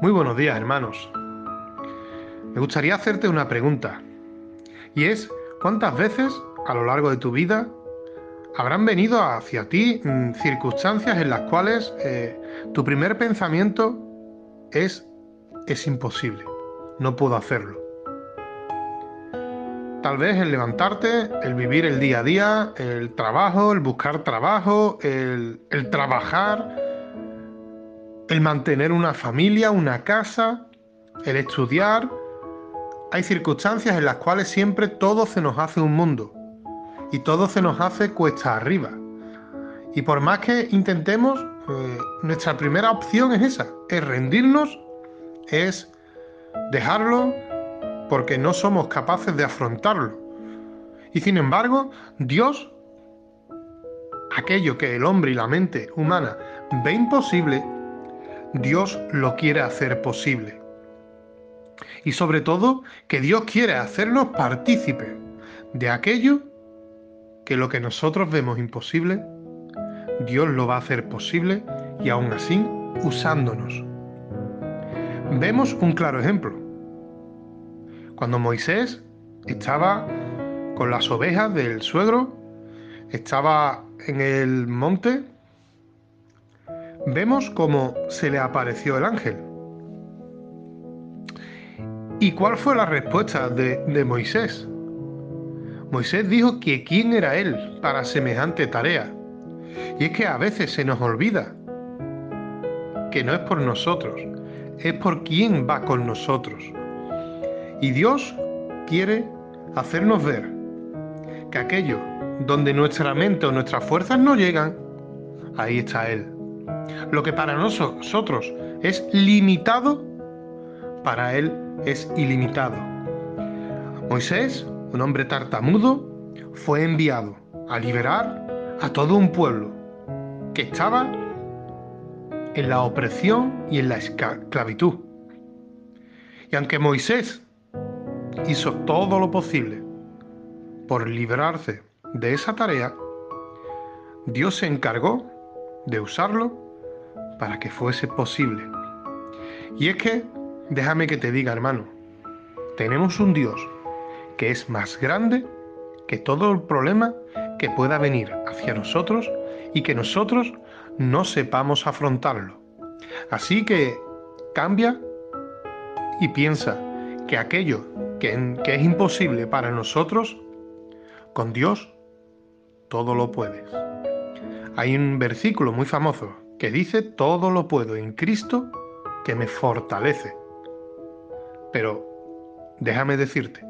Muy buenos días, hermanos. Me gustaría hacerte una pregunta. Y es, ¿cuántas veces a lo largo de tu vida habrán venido hacia ti mm, circunstancias en las cuales eh, tu primer pensamiento es, es imposible, no puedo hacerlo? Tal vez el levantarte, el vivir el día a día, el trabajo, el buscar trabajo, el, el trabajar, el mantener una familia, una casa, el estudiar. Hay circunstancias en las cuales siempre todo se nos hace un mundo y todo se nos hace cuesta arriba. Y por más que intentemos, eh, nuestra primera opción es esa, es rendirnos, es dejarlo porque no somos capaces de afrontarlo. Y sin embargo, Dios, aquello que el hombre y la mente humana ve imposible, Dios lo quiere hacer posible. Y sobre todo, que Dios quiere hacernos partícipes de aquello que lo que nosotros vemos imposible, Dios lo va a hacer posible y aún así usándonos. Vemos un claro ejemplo. Cuando Moisés estaba con las ovejas del suegro, estaba en el monte vemos cómo se le apareció el ángel. ¿Y cuál fue la respuesta de, Moisés? Moisés dijo que quién era él para semejante tarea. Y es que a veces se nos olvida que no es por nosotros, es por quién va con nosotros. Y Dios quiere hacernos ver que aquello donde nuestra mente o nuestras fuerzas no llegan, ahí está Él. Lo que para nosotros es limitado, para él es ilimitado. Moisés, un hombre tartamudo, fue enviado a liberar a todo un pueblo que estaba en la opresión y en la esclavitud. Y aunque Moisés hizo todo lo posible por librarse de esa tarea, Dios se encargó de usarlo para que fuese posible. Y es que, déjame que te diga, hermano, tenemos un Dios que es más grande que todo el problema que pueda venir hacia nosotros y que nosotros no sepamos afrontarlo. Así que cambia y piensa que aquello que, que es imposible para nosotros, con Dios todo lo puedes. Hay un versículo muy famoso que dice, todo lo puedo en Cristo que me fortalece. Pero déjame decirte,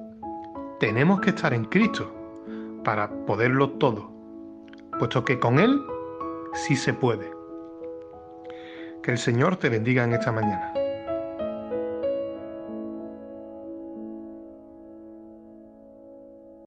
tenemos que estar en Cristo para poderlo todo, puesto que con Él sí se puede. Que el Señor te bendiga en esta mañana.